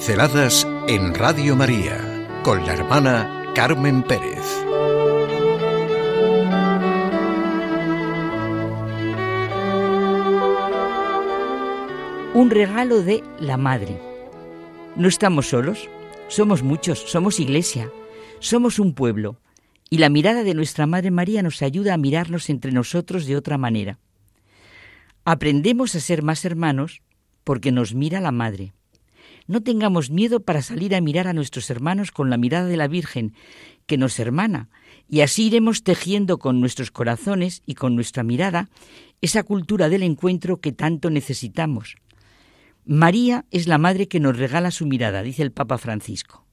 Pinceladas en Radio María con la hermana Carmen Pérez. Un regalo de la Madre. No estamos solos, somos muchos, somos iglesia, somos un pueblo, y la mirada de nuestra Madre María nos ayuda a mirarnos entre nosotros de otra manera. Aprendemos a ser más hermanos porque nos mira la Madre. No tengamos miedo para salir a mirar a nuestros hermanos con la mirada de la Virgen, que nos hermana, y así iremos tejiendo con nuestros corazones y con nuestra mirada esa cultura del encuentro que tanto necesitamos. María es la madre que nos regala su mirada, dice el Papa Francisco.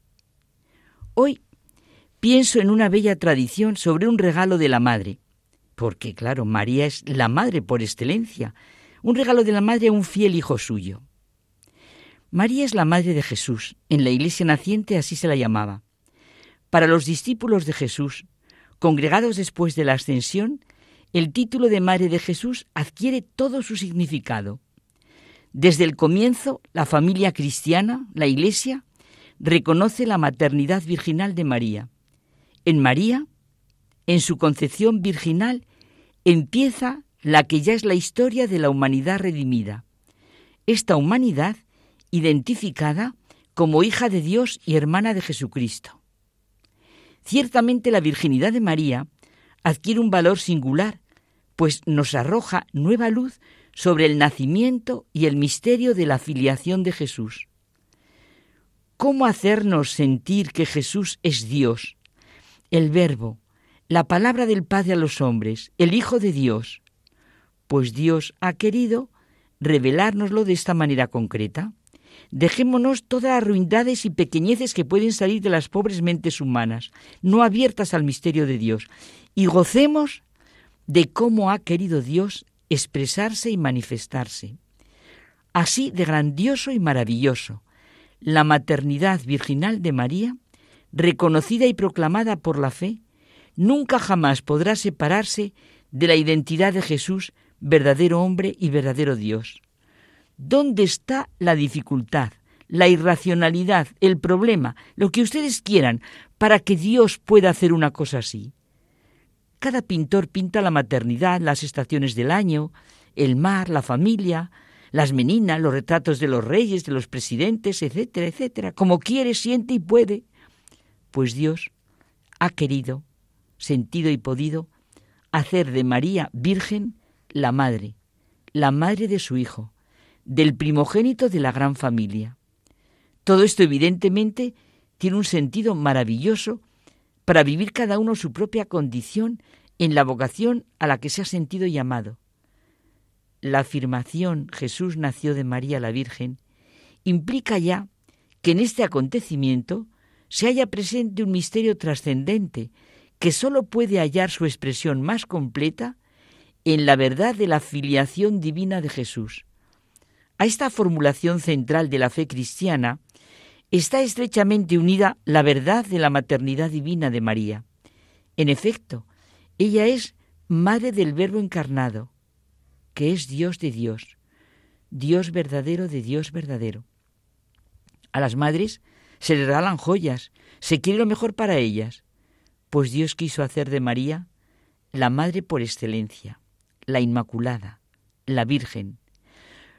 Hoy pienso en una bella tradición sobre un regalo de la madre, porque claro, María es la madre por excelencia, un regalo de la madre a un fiel hijo suyo. María es la madre de Jesús, en la iglesia naciente así se la llamaba. Para los discípulos de Jesús, congregados después de la ascensión, el título de Madre de Jesús adquiere todo su significado. Desde el comienzo, la familia cristiana, la Iglesia, reconoce la maternidad virginal de María. En María, en su concepción virginal, empieza la que ya es la historia de la humanidad redimida. Esta humanidad identificada como hija de Dios y hermana de Jesucristo. Ciertamente la virginidad de María adquiere un valor singular, pues nos arroja nueva luz sobre el nacimiento y el misterio de la filiación de Jesús. ¿Cómo hacernos sentir que Jesús es Dios, el Verbo, la palabra del Padre a los hombres, el Hijo de Dios? Pues Dios ha querido revelárnoslo de esta manera concreta. Dejémonos todas las ruindades y pequeñeces que pueden salir de las pobres mentes humanas, no abiertas al misterio de Dios, y gocemos de cómo ha querido Dios expresarse y manifestarse. Así de grandioso y maravilloso, la maternidad virginal de María, reconocida y proclamada por la fe, nunca jamás podrá separarse de la identidad de Jesús, verdadero hombre y verdadero Dios. ¿Dónde está la dificultad, la irracionalidad, el problema, lo que ustedes quieran, para que Dios pueda hacer una cosa así? Cada pintor pinta la maternidad, las estaciones del año, el mar, la familia, las meninas, los retratos de los reyes, de los presidentes, etcétera, etcétera, como quiere, siente y puede. Pues Dios ha querido, sentido y podido hacer de María Virgen la madre, la madre de su Hijo, del primogénito de la gran familia. Todo esto evidentemente tiene un sentido maravilloso para vivir cada uno su propia condición en la vocación a la que se ha sentido llamado. La afirmación Jesús nació de María la Virgen implica ya que en este acontecimiento se haya presente un misterio trascendente que sólo puede hallar su expresión más completa en la verdad de la filiación divina de Jesús. A esta formulación central de la fe cristiana está estrechamente unida la verdad de la maternidad divina de María. En efecto, ella es madre del Verbo encarnado, que es Dios de Dios, Dios verdadero de Dios verdadero. A las madres se les regalan joyas, se quiere lo mejor para ellas, pues Dios quiso hacer de María la madre por excelencia, la Inmaculada, la Virgen,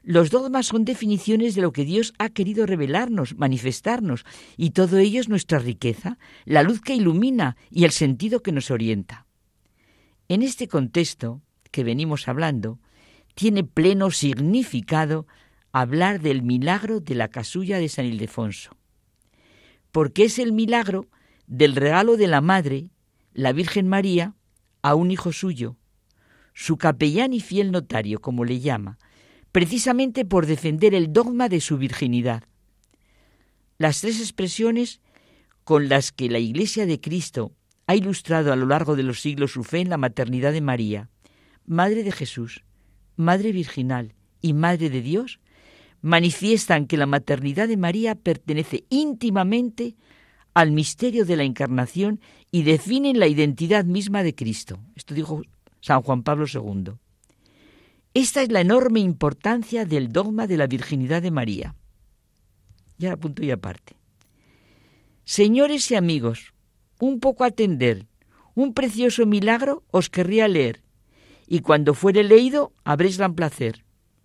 los dogmas son definiciones de lo que Dios ha querido revelarnos, manifestarnos, y todo ello es nuestra riqueza, la luz que ilumina y el sentido que nos orienta. En este contexto que venimos hablando, tiene pleno significado hablar del milagro de la casulla de San Ildefonso, porque es el milagro del regalo de la Madre, la Virgen María, a un hijo suyo, su capellán y fiel notario, como le llama, precisamente por defender el dogma de su virginidad. Las tres expresiones con las que la Iglesia de Cristo ha ilustrado a lo largo de los siglos su fe en la maternidad de María, Madre de Jesús, Madre Virginal y Madre de Dios, manifiestan que la maternidad de María pertenece íntimamente al misterio de la encarnación y definen la identidad misma de Cristo. Esto dijo San Juan Pablo II. Esta es la enorme importancia del dogma de la virginidad de María. Ya punto y aparte. Señores y amigos, un poco atender, un precioso milagro os querría leer, y cuando fuere leído habréis gran placer.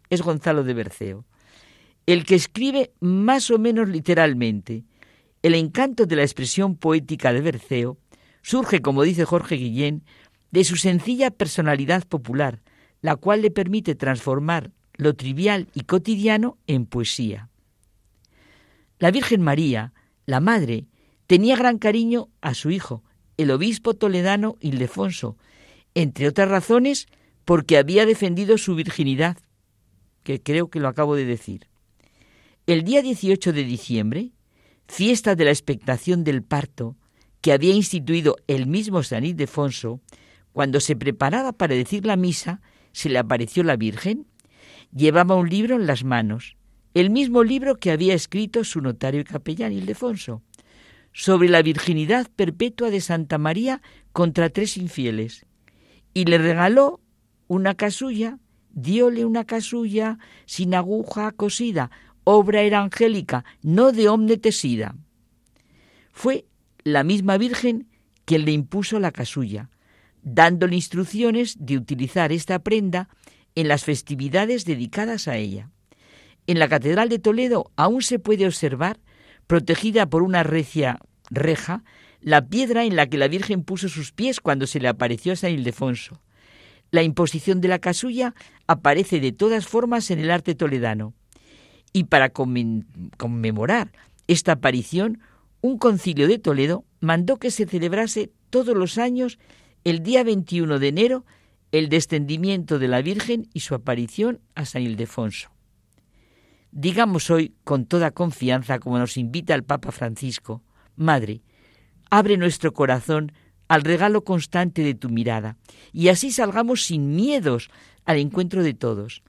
Es Gonzalo de Berceo. El que escribe más o menos literalmente. El encanto de la expresión poética de Berceo surge, como dice Jorge Guillén, de su sencilla personalidad popular, la cual le permite transformar lo trivial y cotidiano en poesía. La Virgen María, la Madre, tenía gran cariño a su hijo, el obispo toledano Ildefonso, entre otras razones porque había defendido su virginidad, que creo que lo acabo de decir. El día 18 de diciembre, fiesta de la expectación del parto, que había instituido el mismo San Ildefonso, cuando se preparaba para decir la misa, se le apareció la Virgen. Llevaba un libro en las manos, el mismo libro que había escrito su notario y capellán Ildefonso, sobre la virginidad perpetua de Santa María contra tres infieles, y le regaló una casulla, diole una casulla sin aguja cosida, obra era angélica, no de omne tesida. Fue la misma Virgen quien le impuso la casulla, dándole instrucciones de utilizar esta prenda en las festividades dedicadas a ella. En la Catedral de Toledo aún se puede observar, protegida por una recia reja, la piedra en la que la Virgen puso sus pies cuando se le apareció a San Ildefonso. La imposición de la casulla aparece de todas formas en el arte toledano. Y para conmemorar esta aparición, un concilio de Toledo mandó que se celebrase todos los años el día 21 de enero el descendimiento de la Virgen y su aparición a San Ildefonso. Digamos hoy con toda confianza, como nos invita el Papa Francisco, Madre, abre nuestro corazón al regalo constante de tu mirada, y así salgamos sin miedos al encuentro de todos.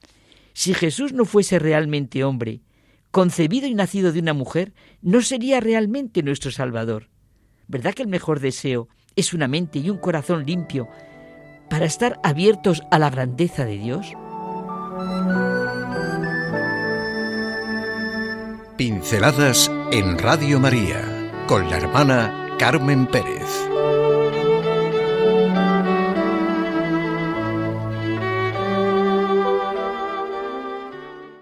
Si Jesús no fuese realmente hombre, concebido y nacido de una mujer, no sería realmente nuestro Salvador. ¿Verdad que el mejor deseo es una mente y un corazón limpio para estar abiertos a la grandeza de Dios? Pinceladas en Radio María con la hermana Carmen Pérez.